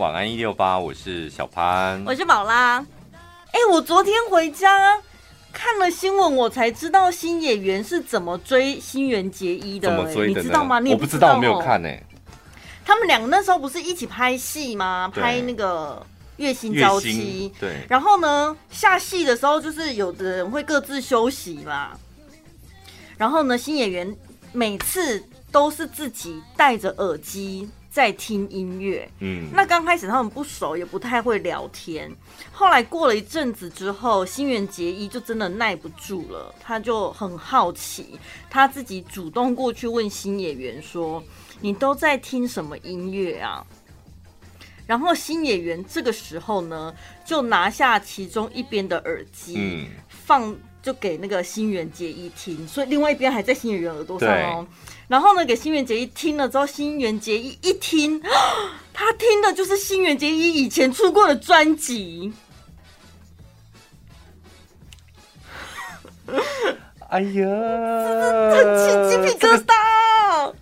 晚安一六八，我是小潘，我是宝拉。哎、欸，我昨天回家看了新闻，我才知道新演员是怎么追新垣结衣的、欸。怎么追的？你知道吗？你我不知道，我没有看呢、欸。他们两个那时候不是一起拍戏吗？拍那个月薪娇妻。对。然后呢，下戏的时候就是有的人会各自休息嘛。然后呢，新演员每次都是自己戴着耳机在听音乐。嗯。那刚开始他们不熟，也不太会聊天。后来过了一阵子之后，新垣结衣就真的耐不住了，他就很好奇，他自己主动过去问新演员说。你都在听什么音乐啊？然后新演员这个时候呢，就拿下其中一边的耳机，嗯、放就给那个新垣结衣听，所以另外一边还在新演员耳朵上哦。然后呢，给新垣结衣听了之后，新垣结衣一听，他听的就是新垣结衣以前出过的专辑。哎呀，这起鸡皮疙瘩。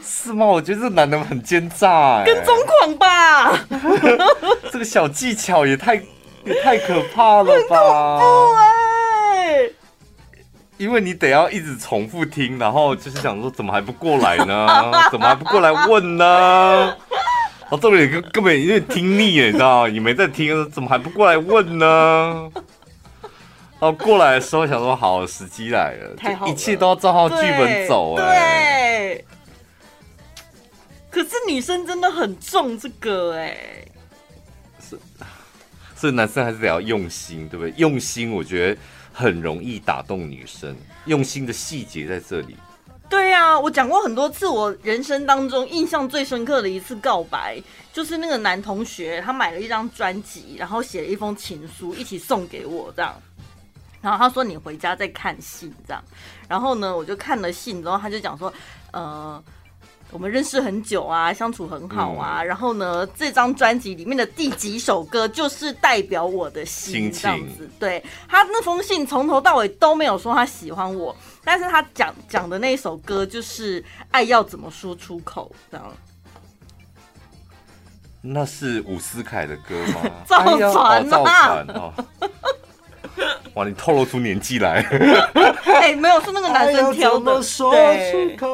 是吗？我觉得这男的很奸诈，跟踪狂吧？这个小技巧也太也太可怕了吧？很恐怖欸！因为你得要一直重复听，然后就是想说，怎么还不过来呢？怎么还不过来问呢？哦这里根根本因为听腻了，你知道你没在听，怎么还不过来问呢？然后过来的时候想说，好，时机来了，了，一切都要照好剧本走，哎，对。可是女生真的很重这个哎、欸，是，所以男生还是得要用心，对不对？用心，我觉得很容易打动女生。用心的细节在这里。对啊，我讲过很多次，我人生当中印象最深刻的一次告白，就是那个男同学他买了一张专辑，然后写了一封情书，一起送给我这样。然后他说：“你回家再看信这样。”然后呢，我就看了信之后，他就讲说：“呃。”我们认识很久啊，相处很好啊。嗯、然后呢，这张专辑里面的第几首歌就是代表我的心，这样子。对，他那封信从头到尾都没有说他喜欢我，但是他讲讲的那一首歌就是爱要怎么说出口这样。那是伍思凯的歌吗？造船啊！哎哦 哇，你透露出年纪来！哎、欸，没有，是那个男生挑的。说出口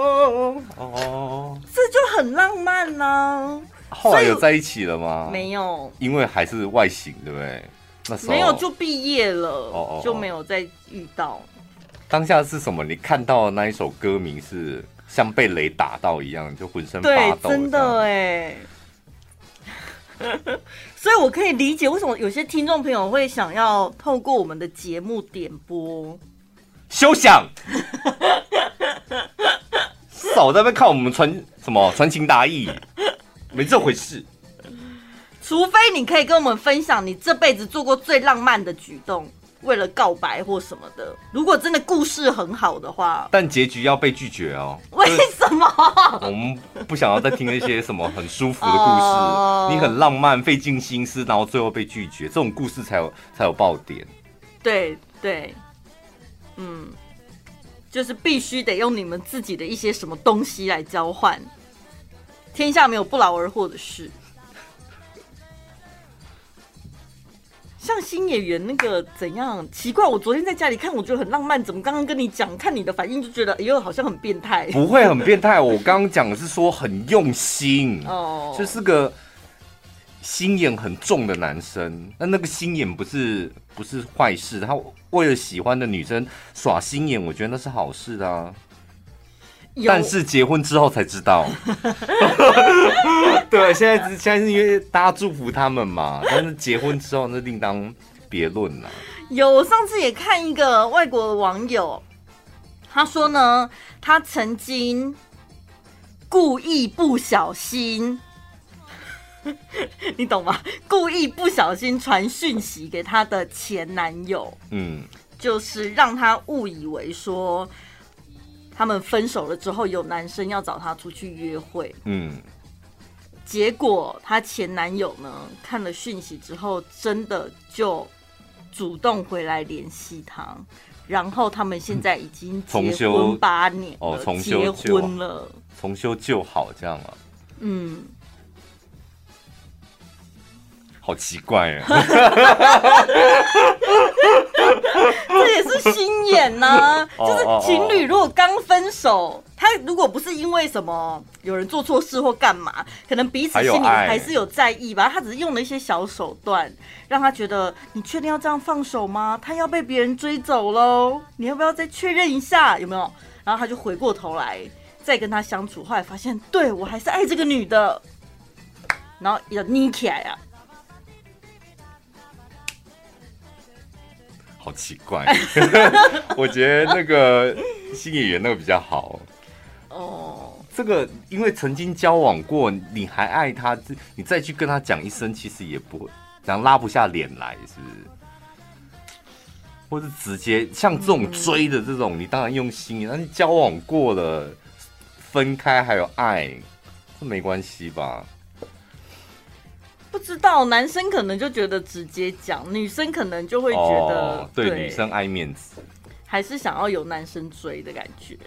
哦，这就很浪漫呢、啊。后来有在一起了吗？没有，因为还是外形，对不对？那时候没有就毕业了哦哦哦，就没有再遇到。当下是什么？你看到的那一首歌名是像被雷打到一样，就浑身发抖。真的哎。所以，我可以理解为什么有些听众朋友会想要透过我们的节目点播。休想！少在那边看我们传什么传情达意，没这回事。除非你可以跟我们分享你这辈子做过最浪漫的举动。为了告白或什么的，如果真的故事很好的话，但结局要被拒绝哦。为什么？我们不想要再听那些什么很舒服的故事。Oh. 你很浪漫，费尽心思，然后最后被拒绝，这种故事才有才有爆点。对对，嗯，就是必须得用你们自己的一些什么东西来交换。天下没有不劳而获的事。像新演员那个怎样奇怪？我昨天在家里看，我觉得很浪漫。怎么刚刚跟你讲，看你的反应就觉得，哎呦，好像很变态。不会很变态，我刚刚讲的是说很用心 哦，就是个心眼很重的男生。那那个心眼不是不是坏事，他为了喜欢的女生耍心眼，我觉得那是好事啊。但是结婚之后才知道，对，现在现在是因为大家祝福他们嘛。但是结婚之后那另当别论了。有，我上次也看一个外国的网友，他说呢，他曾经故意不小心，你懂吗？故意不小心传讯息给他的前男友，嗯，就是让他误以为说。他们分手了之后，有男生要找她出去约会。嗯，结果她前男友呢，看了讯息之后，真的就主动回来联系她，然后他们现在已经结婚八年了，重修哦，重修结婚了，重修旧好这样了。嗯，好奇怪啊！这也是心眼呐、啊，就是情侣如果刚分手，他如果不是因为什么有人做错事或干嘛，可能彼此心里还是有在意吧。他只是用了一些小手段，让他觉得你确定要这样放手吗？他要被别人追走喽，你要不要再确认一下有没有？然后他就回过头来再跟他相处，后来发现对我还是爱这个女的，然后要捏起来啊。好奇怪，我觉得那个新演员那个比较好哦。这个因为曾经交往过，你还爱他，你再去跟他讲一声，其实也不会，然后拉不下脸来，是不是？或是直接像这种追的这种，你当然用心，但是交往过了，分开还有爱，这没关系吧？不知道，男生可能就觉得直接讲，女生可能就会觉得、哦、对，对女生爱面子，还是想要有男生追的感觉。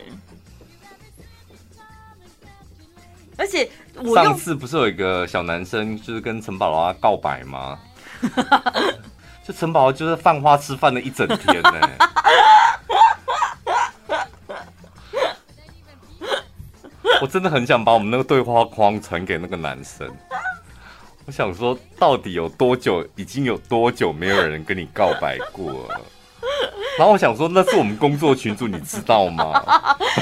而且我上次不是有一个小男生就是跟陈宝拉告白吗？就陈宝拉就是犯花痴犯了一整天呢、欸。我真的很想把我们那个对话框传给那个男生。我想说，到底有多久，已经有多久没有人跟你告白过了？然后我想说，那是我们工作群主，你知道吗？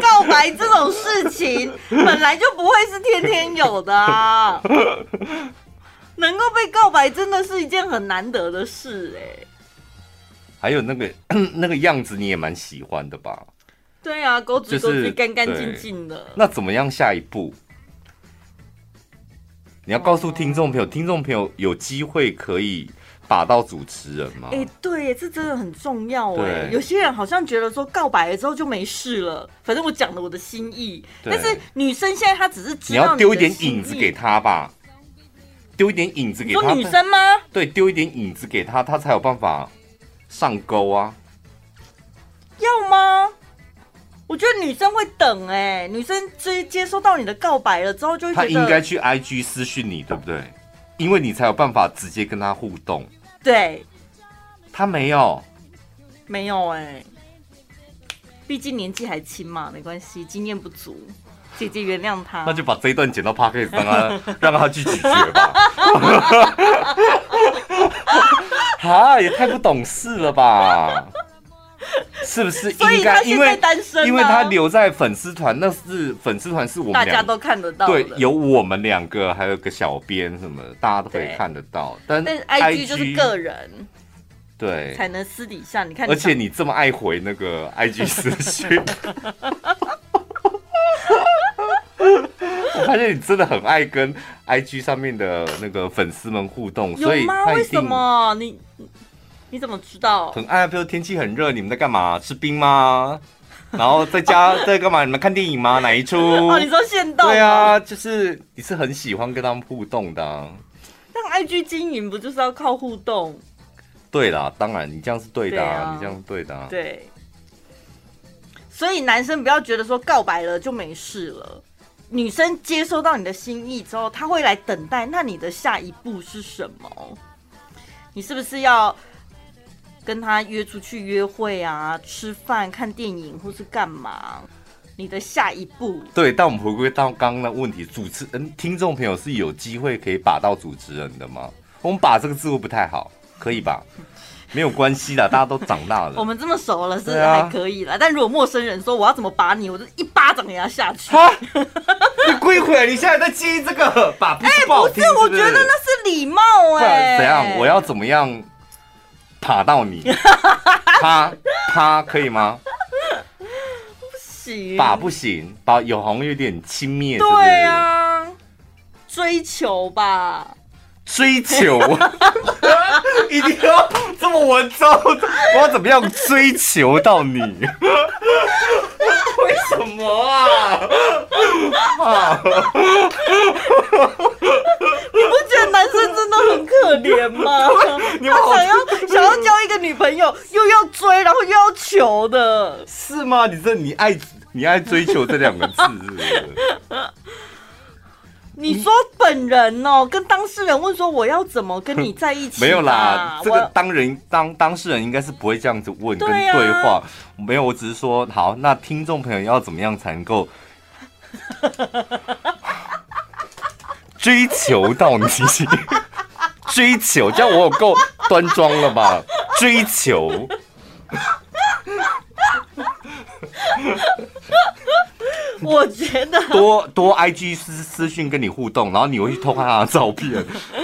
告白这种事情本来就不会是天天有的啊，能够被告白真的是一件很难得的事哎。还有那个那个样子，你也蛮喜欢的吧？对啊，狗子狗子干干净净的。那怎么样下一步？你要告诉听众朋友，听众朋友有机会可以把到主持人吗？哎、欸，对，这真的很重要哎。有些人好像觉得说告白了之后就没事了，反正我讲了我的心意。但是女生现在她只是你，你要丢一点影子给她吧，丢一点影子给她。说女生吗？对，丢一点影子给她，她才有办法上钩啊。要吗？我觉得女生会等哎、欸，女生接接收到你的告白了之后，就会她应该去 IG 私讯你，对不对？因为你才有办法直接跟她互动。对，她没有，没有哎、欸，毕竟年纪还轻嘛，没关系，经验不足，姐姐原谅她。那就把这一段剪到 Podcast 让她 让她去咀嚼吧。啊，也太不懂事了吧！是不是应该？因为单身，因为他留在粉丝团，那是粉丝团是我们大家都看得到。对，有我们两个，还有个小编什么，大家都可以看得到。但但 IG 就是个人，对，才能私底下你看。而且你这么爱回那个 IG 私信，我发现你真的很爱跟 IG 上面的那个粉丝们互动，所以为什么你？你怎么知道？很爱，比如天气很热，你们在干嘛？吃冰吗？然后在家 在干嘛？你们看电影吗？哪一出？哦，你说现动？对啊，就是你是很喜欢跟他们互动的啊。但 IG 经营不就是要靠互动？对啦，当然你这样是对的啊，啊你这样是对的啊。对。所以男生不要觉得说告白了就没事了，女生接收到你的心意之后，她会来等待。那你的下一步是什么？你是不是要？跟他约出去约会啊，吃饭、看电影或是干嘛？你的下一步？对，但我们回归到刚刚的问题，主持人、听众朋友是有机会可以把到主持人的吗？我们把这个字会不太好，可以吧？没有关系的，大家都长大了。我们这么熟了，是还可以了。啊、但如果陌生人说我要怎么把你，我就一巴掌给他下去。你跪回来，你现在在接这个把不是不好，哎、欸，不是，我觉得那是礼貌哎、欸。怎样？我要怎么样？爬到你，啪啪可以吗？不行，把不行，把有红有点轻蔑。对啊，追求吧，追求，一定要这么稳重。我要怎么样追求到你？为什么啊？啊你不觉得男生真的很可怜吗？他想要想要交一个女朋友，又要追，然后又要求的，是吗？你这你爱你爱追求这两个字是是？你说本人哦，跟当事人问说我要怎么跟你在一起？没有啦，这个当人当当事人应该是不会这样子问跟对话。没有，我只是说好，那听众朋友要怎么样才能够 追求到你？追求，这样我有够端庄了吧？追求。我觉得多多 IG 私私讯跟你互动，然后你会去偷看他的照片，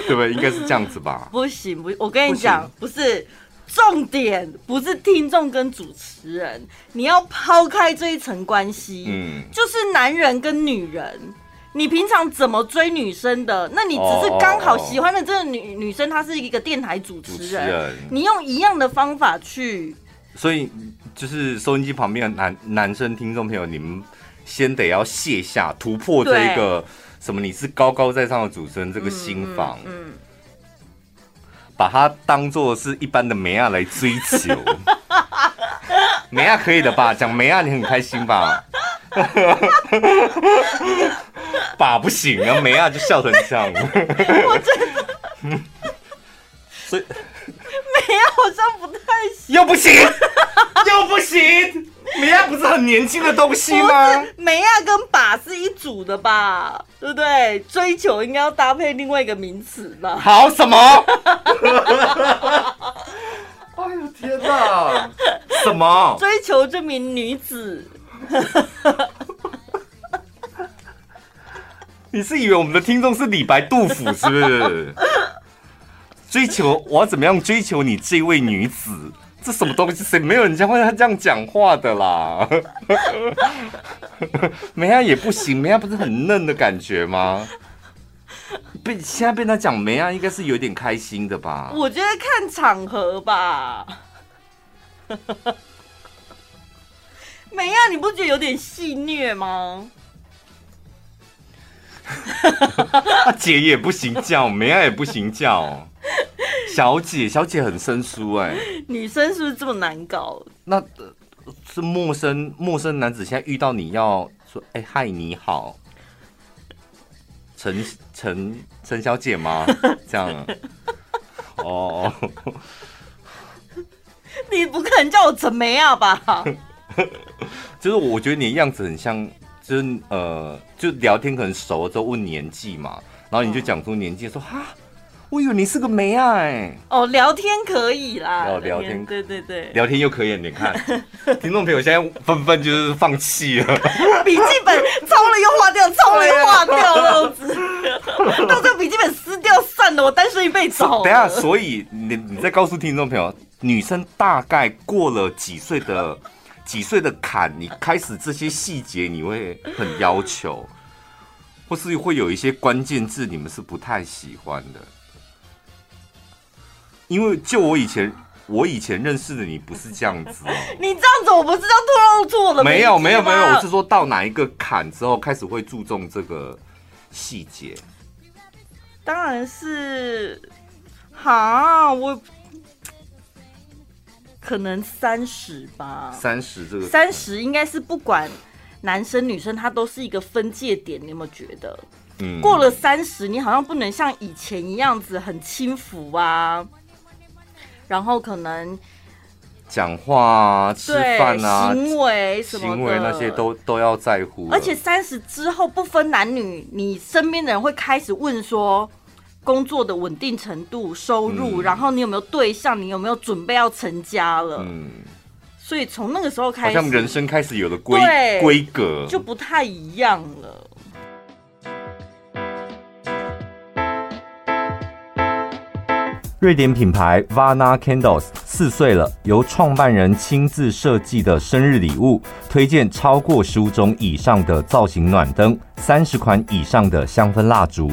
对不对？应该是这样子吧？不行，不，我跟你讲，不，不是重点，不是听众跟主持人，你要抛开这一层关系，嗯，就是男人跟女人，你平常怎么追女生的？那你只是刚好喜欢的这个女女生，她是一个电台主持人，主持人你用一样的方法去，所以就是收音机旁边的男男生听众朋友，你们。先得要卸下突破这一个什么？你是高高在上的主持人这个心防，嗯，嗯，把它当做是一般的梅亚来追求，梅亚可以的吧？讲梅亚你很开心吧？把不行啊，梅亚就笑成这样。我真的，所以好像不太行，又不行，又不行。梅亚不是很年轻的东西吗？梅亚跟把是一组的吧，对不对？追求应该要搭配另外一个名词吧？好什么？哎呦天哪！什么？追求这名女子？你是以为我们的听众是李白、杜甫是不是？追求我要怎么样追求你这位女子？这什么东西？谁没有人家会这样讲话的啦？梅亚也不行，梅亚不是很嫩的感觉吗？被现在被他讲梅亚，应该是有点开心的吧？我觉得看场合吧。梅亚，你不觉得有点戏虐吗？姐也不行叫，梅亚也不行叫。小姐，小姐很生疏哎、欸。女生是不是这么难搞？那、呃、是陌生陌生男子，现在遇到你要说，哎、欸、嗨，你好，陈陈陈小姐吗？这样。哦。你不可能叫我陈梅亚吧？就是我觉得你的样子很像，就是呃，就聊天可能熟了之后问年纪嘛，然后你就讲出年纪，说哈。我以为你是个梅啊哎！哦，聊天可以啦。哦，聊天，对对对，聊天又可以，你看，听众朋友现在纷纷就是放弃了。笔记本抄了又划掉，抄了又划掉，这样子，到最后笔记本撕掉算了，我单身一辈子。等下，所以你你再告诉听众朋友，女生大概过了几岁的几岁的坎，你开始这些细节你会很要求，或是会有一些关键字你们是不太喜欢的。因为就我以前，我以前认识的你不是这样子哦。你这样子，我不是要透露出我的没有没有没有，我是说到哪一个坎之后开始会注重这个细节。当然是，哈，我可能三十吧。三十这个三十应该是不管男生女生，他都是一个分界点。你有没有觉得？嗯，过了三十，你好像不能像以前一样子很轻浮啊。然后可能讲话啊、吃饭啊、行为什么的，行为那些都都要在乎。而且三十之后不分男女，你身边的人会开始问说工作的稳定程度、收入，嗯、然后你有没有对象，你有没有准备要成家了？嗯，所以从那个时候开始，好像人生开始有了规规格，就不太一样了。瑞典品牌 Vana Candles 四岁了，由创办人亲自设计的生日礼物，推荐超过十五种以上的造型暖灯，三十款以上的香氛蜡烛。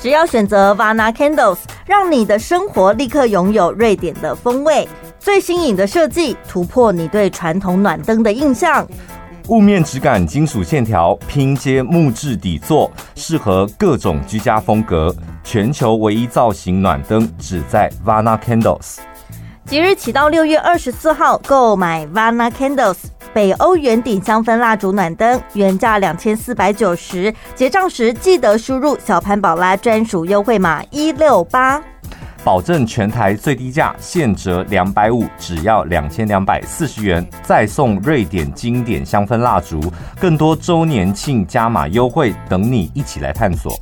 只要选择 Vana Candles，让你的生活立刻拥有瑞典的风味。最新颖的设计，突破你对传统暖灯的印象。雾面质感，金属线条，拼接木质底座，适合各种居家风格。全球唯一造型暖灯，只在 Vana Candles。即日起到六月二十四号，购买 Vana Candles，北欧圆顶香氛蜡烛暖灯，原价两千四百九十，结账时记得输入小潘宝拉专属优惠码一六八，保证全台最低价，现折两百五，只要两千两百四十元，再送瑞典经典香氛蜡烛，更多周年庆加码优惠等你一起来探索。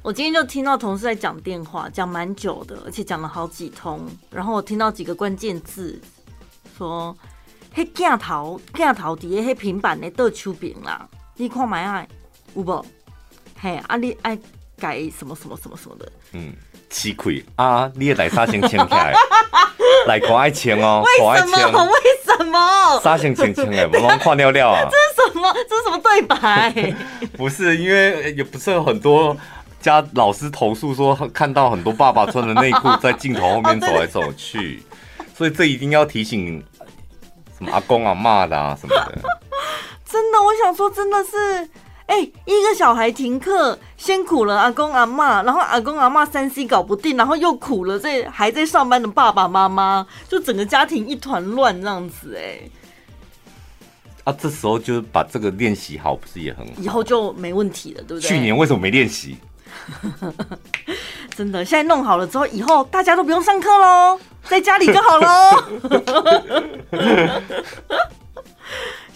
我今天就听到同事在讲电话，讲蛮久的，而且讲了好几通。然后我听到几个关键字，说“黑镜头镜头底下黑平板的倒手柄啦”，你看买爱有无？嘿，啊你爱改什么什么什么什么的？嗯，吃亏啊！你也来杀先签起来，来可爱签哦，为什么？为什么？杀先签签哎，我们跨尿尿啊！这是什么？这是什么对白？不是，因为也不是有很多。家老师投诉说，看到很多爸爸穿的内裤在镜头后面走来走去，所以这一定要提醒什么阿公啊、骂的啊什么的。真的，我想说，真的是，哎，一个小孩停课，先苦了阿公阿嬷，然后阿公阿嬷三 C 搞不定，然后又苦了这还在上班的爸爸妈妈，就整个家庭一团乱这样子，哎。啊，这时候就把这个练习好，不是也很好？以后就没问题了，对不对？去年为什么没练习？真的，现在弄好了之后，以后大家都不用上课喽，在家里就好喽。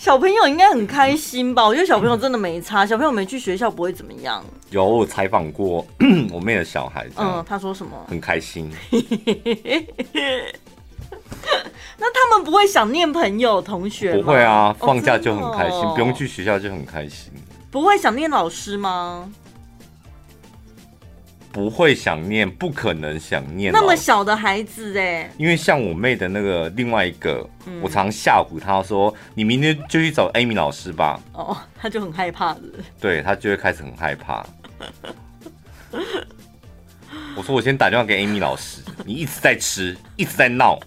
小朋友应该很开心吧？我觉得小朋友真的没差，小朋友没去学校不会怎么样。有我采访过 我妹的小孩，嗯，他说什么？很开心。那他们不会想念朋友、同学？不会啊，放假就很开心，哦哦、不用去学校就很开心。不会想念老师吗？不会想念，不可能想念。那么小的孩子哎，因为像我妹的那个另外一个，嗯、我常吓唬她说：“你明天就去找 Amy 老师吧。”哦，她就很害怕的。对，她就会开始很害怕。我说：“我先打电话给 Amy 老师，你一直在吃，一直在闹，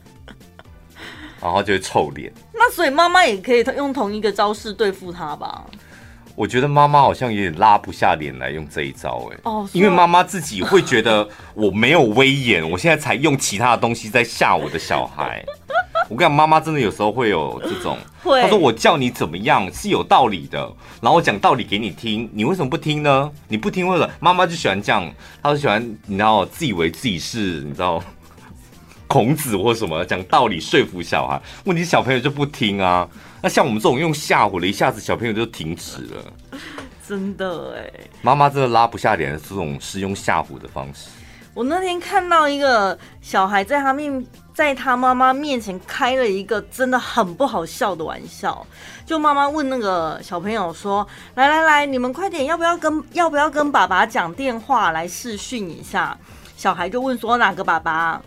然后就会臭脸。”那所以妈妈也可以用同一个招式对付他吧？我觉得妈妈好像有点拉不下脸来用这一招哎，哦，因为妈妈自己会觉得我没有威严，我现在才用其他的东西在吓我的小孩。我跟你讲，妈妈真的有时候会有这种，她说我叫你怎么样是有道理的，然后我讲道理给你听，你为什么不听呢？你不听或者妈妈就喜欢这样，她就喜欢你知道自以为自己是你知道 孔子或什么讲道理说服小孩，问题小朋友就不听啊。那像我们这种用吓唬的，一下子小朋友就停止了。真的哎，妈妈真的拉不下脸，这种是用吓唬的方式。我那天看到一个小孩在他面，在他妈妈面前开了一个真的很不好笑的玩笑。就妈妈问那个小朋友说：“来来来，你们快点，要不要跟要不要跟爸爸讲电话来试训一下？”小孩就问说：“哪个爸爸？”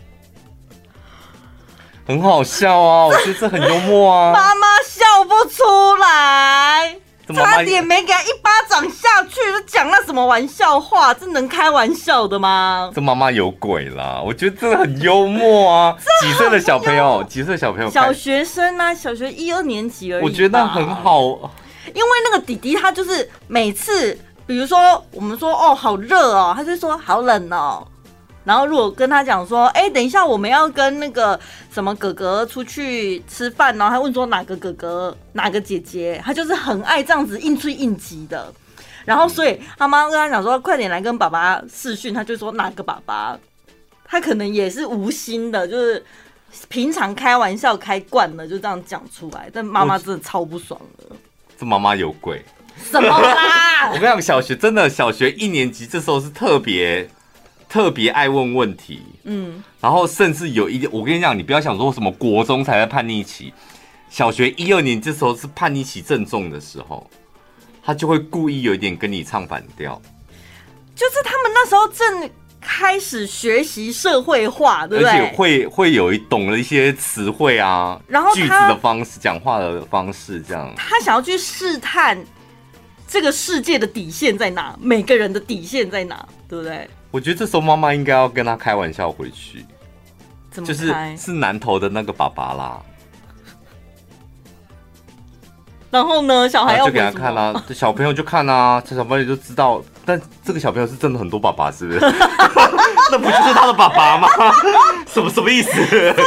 很好笑啊，我觉得这很幽默啊。妈妈笑不出来，差点没给他一巴掌下去。就讲那什么玩笑话，这能开玩笑的吗？这妈妈有鬼啦！我觉得这很幽默啊。几岁的小朋友？几岁小朋友？小学生啊，小学一二年级而已。我觉得很好，因为那个弟弟他就是每次，比如说我们说哦好热哦，他就说好冷哦。然后如果跟他讲说，哎，等一下我们要跟那个什么哥哥出去吃饭，然后他问说哪个哥哥哪个姐姐，他就是很爱这样子应催应急的。然后所以他妈跟他讲说，快点来跟爸爸试训，他就说哪个爸爸，他可能也是无心的，就是平常开玩笑开惯了，就这样讲出来。但妈妈真的超不爽的，这妈妈有鬼什么啦？我跟你讲，小学真的小学一年级这时候是特别。特别爱问问题，嗯，然后甚至有一点，我跟你讲，你不要想说什么国中才在叛逆期，小学一二年这时候是叛逆期正重的时候，他就会故意有一点跟你唱反调，就是他们那时候正开始学习社会化，对不对？而且会会有一懂了一些词汇啊，然后句子的方式、讲话的方式这样，他想要去试探这个世界的底线在哪，每个人的底线在哪，对不对？我觉得这时候妈妈应该要跟他开玩笑回去，怎么就是是南头的那个爸爸啦。然后呢，小孩要就给他看啦、啊，小朋友就看啊，这小朋友就知道。但这个小朋友是真的很多爸爸，是不是？那不就是他的爸爸吗？什么什么意思？所以，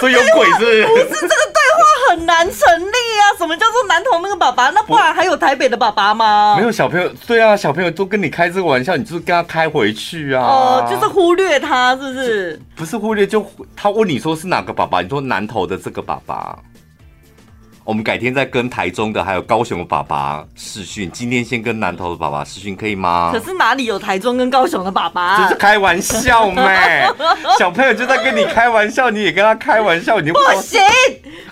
所以有鬼是不是？不是这个对话很难成立啊！什么叫做南投那个爸爸？那不然还有台北的爸爸吗？没有小朋友，对啊，小朋友都跟你开这个玩笑，你就是跟他开回去啊。哦，就是忽略他，是不是？不是忽略，就他问你说是哪个爸爸，你说南投的这个爸爸。我们改天再跟台中的还有高雄的爸爸试训，今天先跟南投的爸爸试训，可以吗？可是哪里有台中跟高雄的爸爸？这是开玩笑咩？小朋友就在跟你开玩笑，你也跟他开玩笑，你不，不行。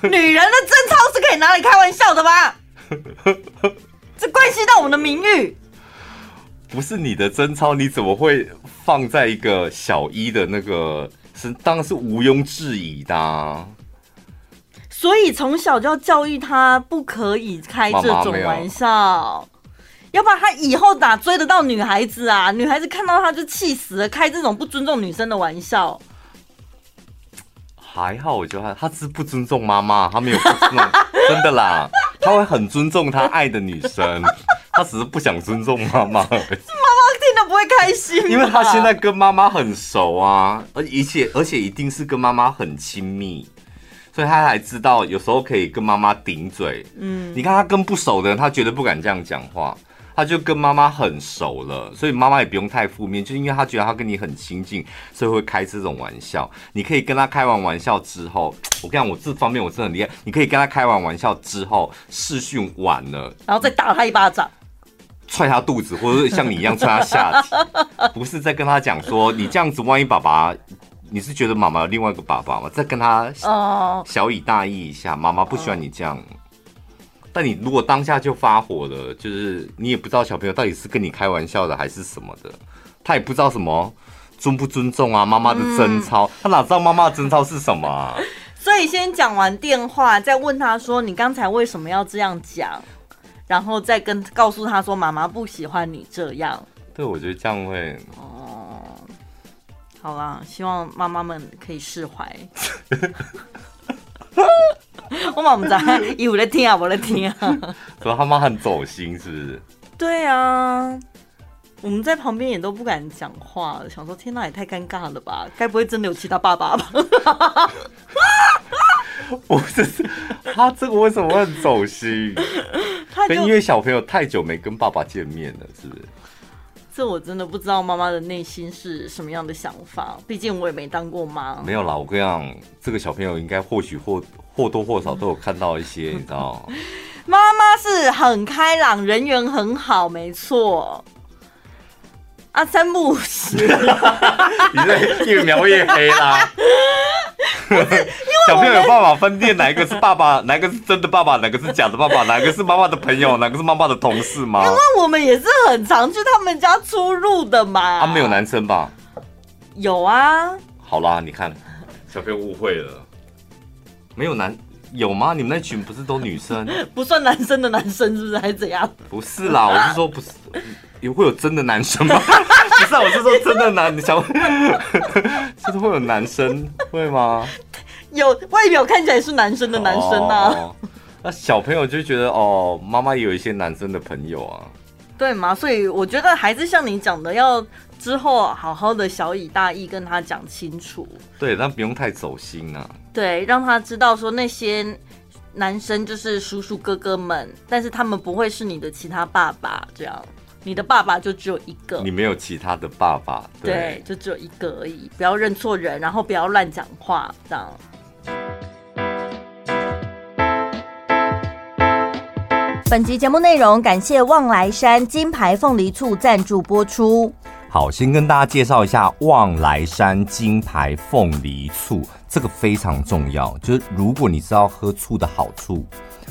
女人的贞操是可以拿来开玩笑的吧？这关系到我们的名誉。不是你的贞操，你怎么会放在一个小一的那个？是当然是毋庸置疑的啊。所以从小就要教育他不可以开这种玩笑，妈妈要不然他以后哪追得到女孩子啊？女孩子看到他就气死了，开这种不尊重女生的玩笑。还好，我觉得他他是不尊重妈妈，他没有不尊重，真的啦，他会很尊重他爱的女生，他只是不想尊重妈妈。妈妈听了不会开心，因为他现在跟妈妈很熟啊，而且而且一定是跟妈妈很亲密。所以他才知道，有时候可以跟妈妈顶嘴。嗯，你看他跟不熟的人，他绝对不敢这样讲话。他就跟妈妈很熟了，所以妈妈也不用太负面，就因为他觉得他跟你很亲近，所以会开这种玩笑。你可以跟他开完玩笑之后，我跟你讲，我这方面我真的很厉害。你可以跟他开完玩笑之后，试训完了，然后再打他一巴掌，踹他肚子，或者是像你一样踹他下体，不是在跟他讲说，你这样子，万一爸爸。你是觉得妈妈有另外一个爸爸吗？再跟他小以大意一下，妈妈不喜欢你这样。但你如果当下就发火了，就是你也不知道小朋友到底是跟你开玩笑的还是什么的，他也不知道什么尊不尊重啊，妈妈的贞操，他哪知道妈妈的贞操是什么啊？所以先讲完电话，再问他说你刚才为什么要这样讲，然后再跟告诉他说妈妈不喜欢你这样。对，我觉得这样会。好啦，希望妈妈们可以释怀。我妈妈在，有在听啊，我在听啊。说他妈很走心，是不是？对啊，我们在旁边也都不敢讲话，想说天哪，也太尴尬了吧？该不会真的有其他爸爸吧？不是，他这个为什么会很走心？他就因为小朋友太久没跟爸爸见面了，是不是？这我真的不知道妈妈的内心是什么样的想法，毕竟我也没当过妈。没有啦，我跟你讲，这个小朋友应该或许或或多或少都有看到一些，你知道 妈妈是很开朗，人缘很好，没错。啊，三不五时，你这越描越黑啦。小朋友有办法分辨哪一个是爸爸，哪一个是真的爸爸，哪个是假的爸爸，哪个是妈妈的朋友，哪个是妈妈的同事吗？因为我们也是很常去他们家出入的嘛。啊，没有男生吧？有啊。好啦，你看，小朋友误会了，没有男有吗？你们那群不是都女生？不算男生的男生是不是？还是怎样？不是啦，我是说不是。也会有真的男生吗？不是，啊我是说真的男，你想，就是会有男生会吗？有外表看起来是男生的男生啊。哦、那小朋友就觉得哦，妈妈也有一些男生的朋友啊。对吗？所以我觉得还是像你讲的，要之后好好的小以大义跟他讲清楚。对，但不用太走心啊。对，让他知道说那些男生就是叔叔哥哥们，但是他们不会是你的其他爸爸这样。你的爸爸就只有一个，你没有其他的爸爸，对，对，就只有一个而已。不要认错人，然后不要乱讲话，这样。本集节目内容感谢望来山金牌凤梨醋赞助播出。好，先跟大家介绍一下望来山金牌凤梨醋，这个非常重要，就是如果你知道喝醋的好处。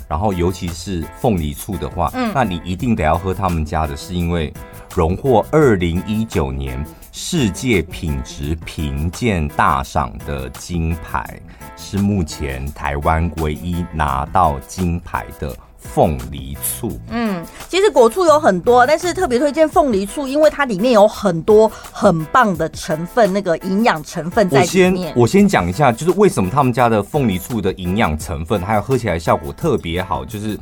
然后，尤其是凤梨醋的话，嗯，那你一定得要喝他们家的，是因为荣获二零一九年世界品质评鉴大赏的金牌，是目前台湾唯一拿到金牌的。凤梨醋，嗯，其实果醋有很多，但是特别推荐凤梨醋，因为它里面有很多很棒的成分，那个营养成分在里面。我先我先讲一下，就是为什么他们家的凤梨醋的营养成分还有喝起来效果特别好，就是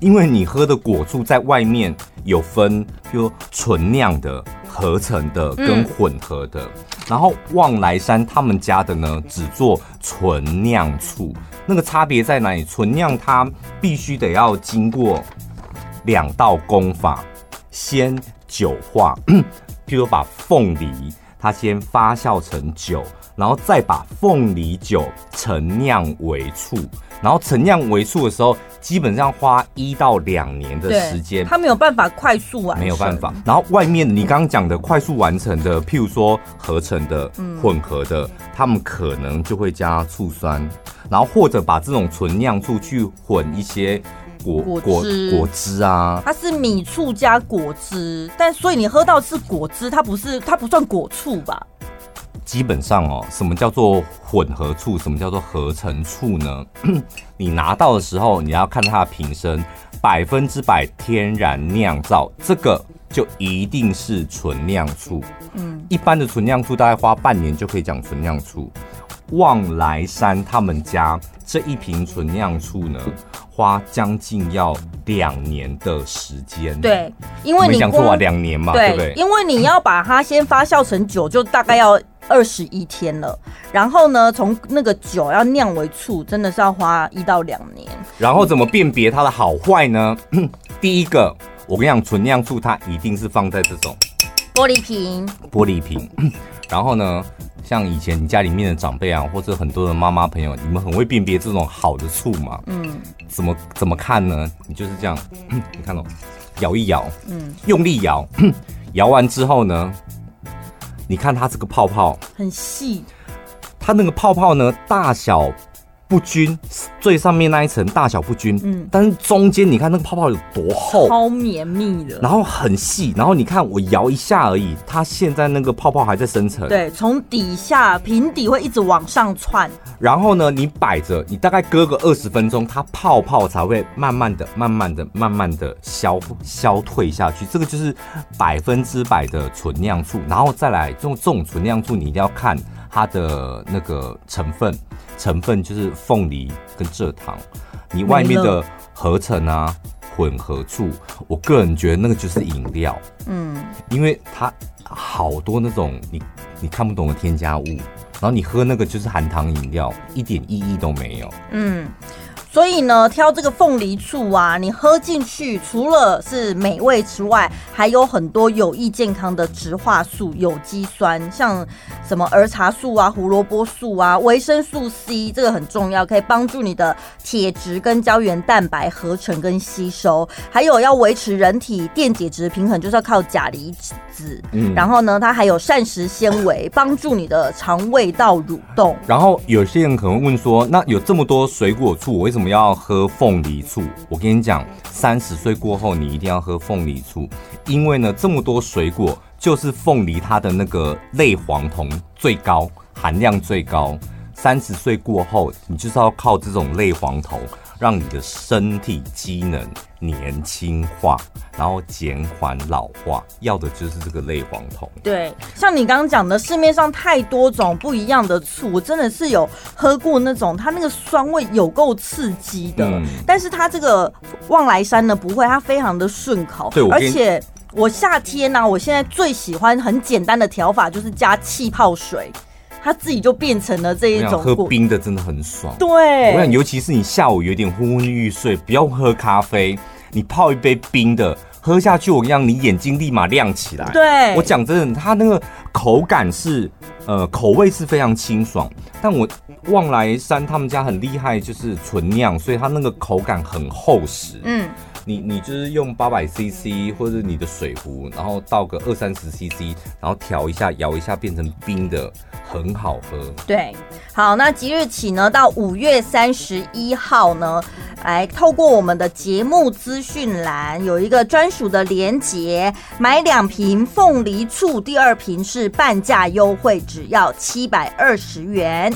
因为你喝的果醋在外面有分，譬如纯酿的。合成的跟混合的。然后旺来山他们家的呢，只做纯酿醋。那个差别在哪里？纯酿它必须得要经过两道工法，先酒化，譬如把凤梨它先发酵成酒，然后再把凤梨酒陈酿为醋。然后陈酿为醋的时候，基本上花一到两年的时间，它没有办法快速完成，没有办法。然后外面你刚刚讲的快速完成的，譬如说合成的、混合的，他们可能就会加醋酸，然后或者把这种纯酿醋去混一些果果果汁，果汁啊。它是米醋加果汁，但所以你喝到是果汁，它不是，它不算果醋吧？基本上哦，什么叫做混合醋？什么叫做合成醋呢？你拿到的时候，你要看它的瓶身，百分之百天然酿造，这个就一定是纯酿醋。嗯，一般的纯酿醋大概花半年就可以讲纯酿醋。望来山他们家这一瓶纯酿醋呢，花将近要两年的时间。对，因为你讲错啊，两年嘛，对，对不对？因为你要把它先发酵成酒，就大概要。二十一天了，然后呢，从那个酒要酿为醋，真的是要花一到两年。然后怎么辨别它的好坏呢？第一个，我跟你讲，纯酿醋它一定是放在这种玻璃瓶。玻璃瓶。然后呢，像以前你家里面的长辈啊，或者很多的妈妈朋友，你们很会辨别这种好的醋嘛？嗯。怎么怎么看呢？你就是这样，你看哦，摇一摇，嗯，用力摇，摇完之后呢？你看它这个泡泡很细，它那个泡泡呢，大小不均，最上面那一层大小不均，嗯，但是中间你看那个泡泡有多厚，超绵密的，然后很细，然后你看我摇一下而已，它现在那个泡泡还在生成，对，从底下瓶底会一直往上窜，然后呢，你摆着，你大概搁个二十分钟，它泡泡才会慢慢的、慢慢的、慢慢的消消退下去，这个就是百分之百的纯酿醋，然后再来这种这种纯酿醋，你一定要看它的那个成分。成分就是凤梨跟蔗糖，你外面的合成啊、混合处，我个人觉得那个就是饮料，嗯，因为它好多那种你你看不懂的添加物，然后你喝那个就是含糖饮料，一点意义都没有，嗯。所以呢，挑这个凤梨醋啊，你喝进去，除了是美味之外，还有很多有益健康的植化素、有机酸，像什么儿茶素啊、胡萝卜素啊、维生素 C，这个很重要，可以帮助你的铁质跟胶原蛋白合成跟吸收。还有要维持人体电解质平衡，就是要靠钾离子。嗯，然后呢，它还有膳食纤维，帮助你的肠胃道蠕动。然后有些人可能问说，那有这么多水果醋，我为什么？我要喝凤梨醋，我跟你讲，三十岁过后你一定要喝凤梨醋，因为呢，这么多水果，就是凤梨它的那个类黄酮最高，含量最高。三十岁过后，你就是要靠这种类黄酮，让你的身体机能年轻化，然后减缓老化，要的就是这个类黄酮。对，像你刚刚讲的，市面上太多种不一样的醋，我真的是有喝过那种，它那个酸味有够刺激的。嗯、但是它这个望来山呢，不会，它非常的顺口。对，而且我夏天呢、啊，我现在最喜欢很简单的调法，就是加气泡水。它自己就变成了这一种喝冰的真的很爽。对，我想尤其是你下午有点昏昏欲睡，不要喝咖啡，你泡一杯冰的喝下去，我跟你讲，你眼睛立马亮起来。对，我讲真的，它那个口感是呃口味是非常清爽，但我望来山他们家很厉害，就是纯酿，所以它那个口感很厚实。嗯。你你就是用八百 CC 或者你的水壶，然后倒个二三十 CC，然后调一下，摇一下变成冰的，很好喝。对，好，那即日起呢，到五月三十一号呢，来透过我们的节目资讯栏有一个专属的连结，买两瓶凤梨醋，第二瓶是半价优惠，只要七百二十元。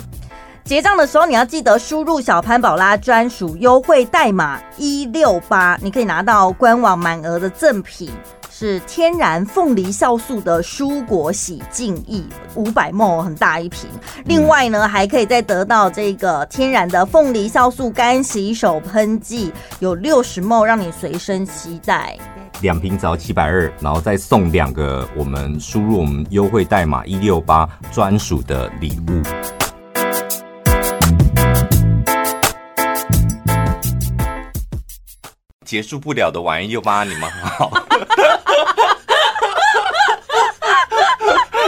结账的时候，你要记得输入小潘宝拉专属优惠代码一六八，你可以拿到官网满额的赠品，是天然凤梨酵素的蔬果洗净液，五百 m 很大一瓶。另外呢，还可以再得到这个天然的凤梨酵素干洗手喷剂，有六十 m 让你随身携带。两瓶只要七百二，然后再送两个我们输入我们优惠代码一六八专属的礼物。结束不了的玩意又帮你们好，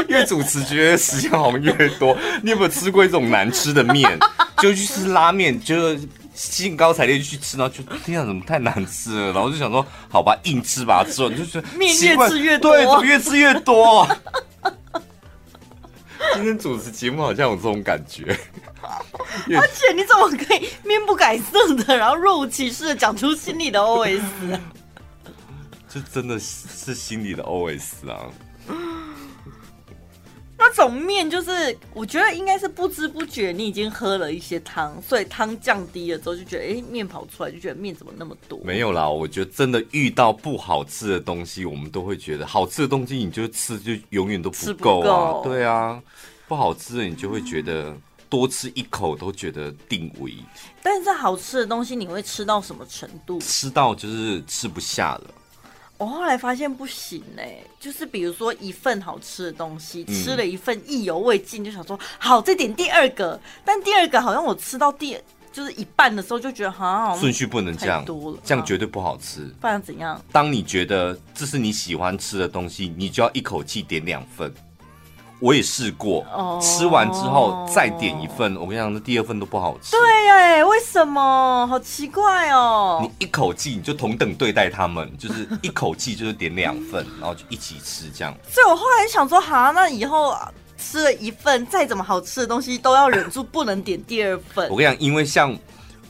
越主持觉得时间好像越多。你有没有吃过一种难吃的面？就去吃拉面，就兴高采烈去吃，然后就天啊，怎么太难吃了？然后就想说，好吧，硬吃把它吃完，就是面越吃越多，对，怎么越吃越多？今天主持节目好像有这种感觉。而且你怎么可以面不改色的，然后若无其事的讲出心里的 OS？这真的是心里的 OS 啊！那种面就是，我觉得应该是不知不觉你已经喝了一些汤，所以汤降低了之后就觉得，哎，面跑出来就觉得面怎么那么多？没有啦，我觉得真的遇到不好吃的东西，我们都会觉得好吃的东西你就吃就永远都不够啊！对啊，不好吃的你就会觉得。多吃一口都觉得定位，但是好吃的东西你会吃到什么程度？吃到就是吃不下了。我后来发现不行嘞，就是比如说一份好吃的东西，嗯、吃了一份意犹未尽，就想说好再点第二个，但第二个好像我吃到第就是一半的时候就觉得好像顺序不能这样，多了这样绝对不好吃。不然怎样？当你觉得这是你喜欢吃的东西，你就要一口气点两份。我也试过，oh. 吃完之后再点一份，我跟你讲，那第二份都不好吃。对呀，为什么？好奇怪哦！你一口气你就同等对待他们，就是一口气就是点两份，然后就一起吃这样。所以我后来想说，好，那以后吃了一份再怎么好吃的东西都要忍住不能点第二份。我跟你讲，因为像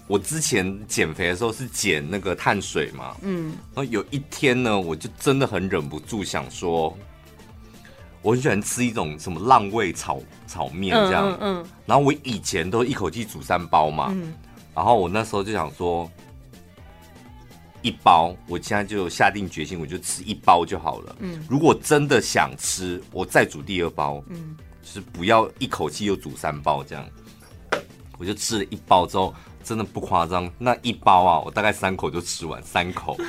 我之前减肥的时候是减那个碳水嘛，嗯，然后有一天呢，我就真的很忍不住想说。我很喜欢吃一种什么浪味炒炒面这样，嗯，嗯，然后我以前都一口气煮三包嘛，嗯，然后我那时候就想说，一包，我现在就下定决心，我就吃一包就好了，嗯，如果真的想吃，我再煮第二包，嗯，就是不要一口气又煮三包这样，我就吃了一包之后，真的不夸张，那一包啊，我大概三口就吃完，三口。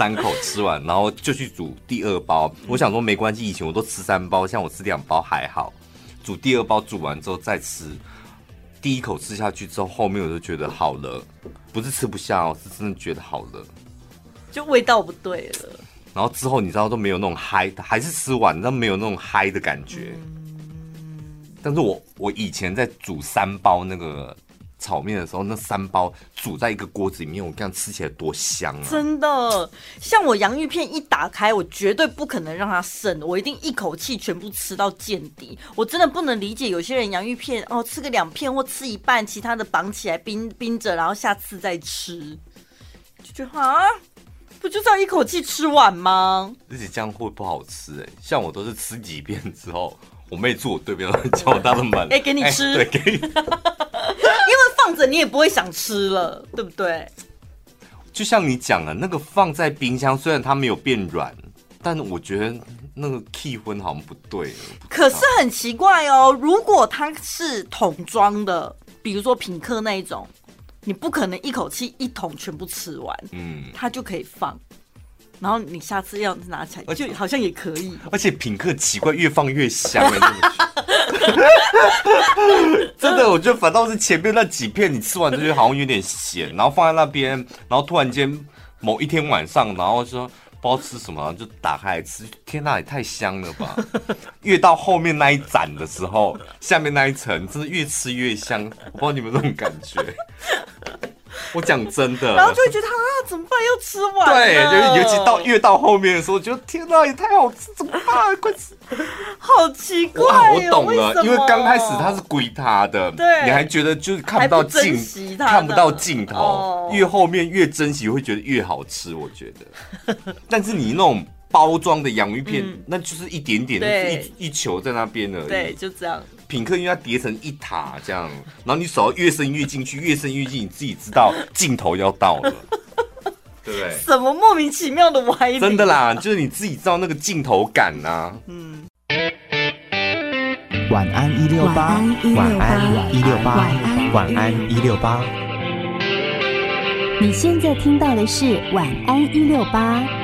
三口吃完，然后就去煮第二包。我想说没关系，以前我都吃三包，像我吃两包还好。煮第二包煮完之后再吃，第一口吃下去之后，后面我就觉得好了，不是吃不下哦，是真的觉得好了，就味道不对了。然后之后你知道都没有那种嗨，还是吃完但没有那种嗨的感觉。但是我我以前在煮三包那个。炒面的时候，那三包煮在一个锅子里面，我这样吃起来多香啊！真的，像我洋芋片一打开，我绝对不可能让它剩，我一定一口气全部吃到见底。我真的不能理解有些人洋芋片哦，吃个两片或吃一半，其他的绑起来冰冰着，然后下次再吃，就觉得啊，不就是要一口气吃完吗？而且这样会不好吃哎、欸，像我都是吃几遍之后，我妹坐我对面叫我大的门，哎、欸，给你吃，欸、对，给你。放着你也不会想吃了，对不对？就像你讲的，那个放在冰箱，虽然它没有变软，但我觉得那个气氛好像不对。可是很奇怪哦，如果它是桶装的，比如说品客那一种，你不可能一口气一桶全部吃完，嗯，它就可以放。然后你下次要拿起来，就好像也可以。而且品客奇怪，越放越香 真的，我觉得反倒是前面那几片，你吃完就觉得好像有点咸，然后放在那边，然后突然间某一天晚上，然后说不知道吃什么，就打开来吃，天哪，也太香了吧！越到后面那一盏的时候，下面那一层真的越吃越香，我不知道你们这种感觉。我讲真的，然后就会觉得啊，怎么办？又吃完了。对，尤尤其到越到后面的时候，觉得天哪，也太好吃，怎么办？快吃！好奇怪哦，我懂了，因为刚开始它是归他的，对，你还觉得就是看不到尽，看不到镜头。越后面越珍惜，会觉得越好吃。我觉得，但是你那种包装的洋芋片，那就是一点点，一一球在那边而已。对，就这样。品客因为它叠成一塔这样，然后你手要越伸越进去，越伸越进，你自己知道尽头要到了，对不对？什么莫名其妙的歪理？真的啦，就是你自己知道那个镜头感呐、啊。嗯。晚安一六八，晚安一六八，晚安一六八。你现在听到的是晚安一六八。